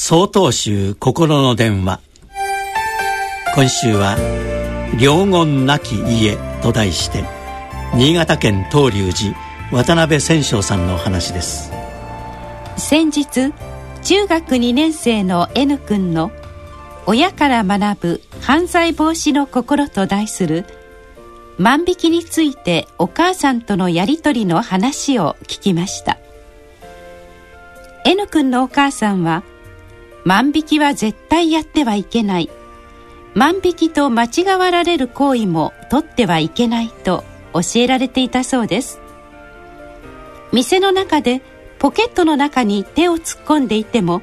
曹洞宗心の電話。今週は「良言なき家」と題して新潟県東龍寺渡辺千章さんの話です。先日中学2年生の N 君の「親から学ぶ犯罪防止の心」と題する万引きについてお母さんとのやり取りの話を聞きました。N 君のお母さんは万引きは絶対やってはいけない。万引きと間違わられる行為も取ってはいけないと教えられていたそうです。店の中でポケットの中に手を突っ込んでいても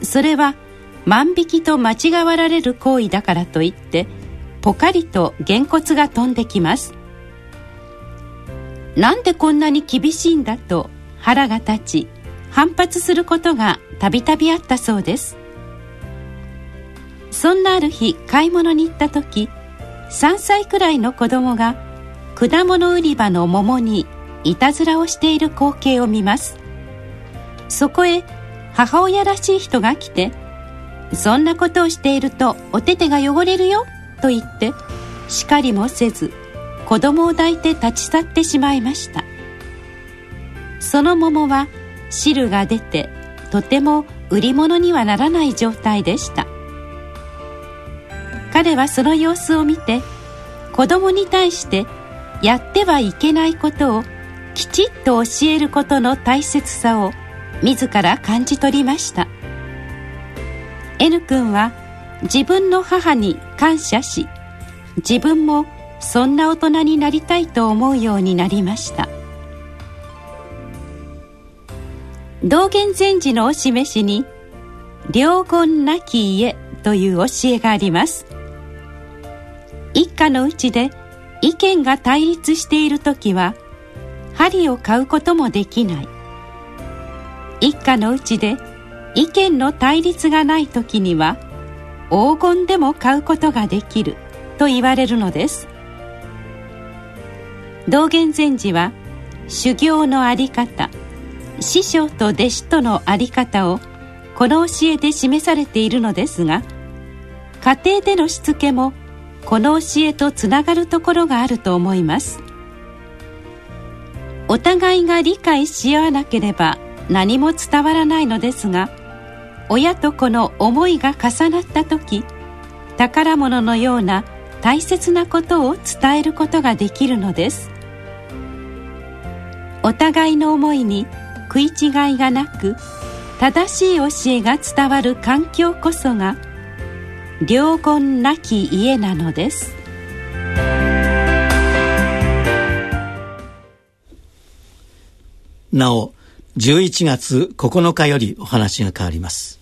それは万引きと間違わられる行為だからといってポカリとげんこつが飛んできます。なんでこんなに厳しいんだと腹が立ち反発することがたびたびあったそうです。そんなある日買い物に行った時3歳くらいの子供が果物売り場の桃にいたずらをしている光景を見ます。そこへ母親らしい人が来て「そんなことをしているとお手手が汚れるよ」と言って叱りもせず子供を抱いて立ち去ってしまいました。その桃は汁が出てとても売り物にはならない状態でした。彼はその様子を見て子供に対してやってはいけないことをきちっと教えることの大切さを自ら感じ取りました。N 君は自分の母に感謝し自分もそんな大人になりたいと思うようになりました。道元禅師のお示しに「良言なき家」という教えがあります。一家のうちで意見が対立している時は針を買うこともできない。一家のうちで意見の対立がない時には黄金でも買うことができる。と言われるのです。道元禅師は修行の在り方師匠と弟子との在り方をこの教えで示されているのですが家庭でのしつけもこの教えとつながるところがあると思います。お互いが理解し合わなければ何も伝わらないのですが親と子の思いが重なった時宝物のような大切なことを伝えることができるのです。お互いの思いに食い違いがなく正しい教えが伝わる環境こそが良言なき家なのです。なお11月9日よりお話が変わります。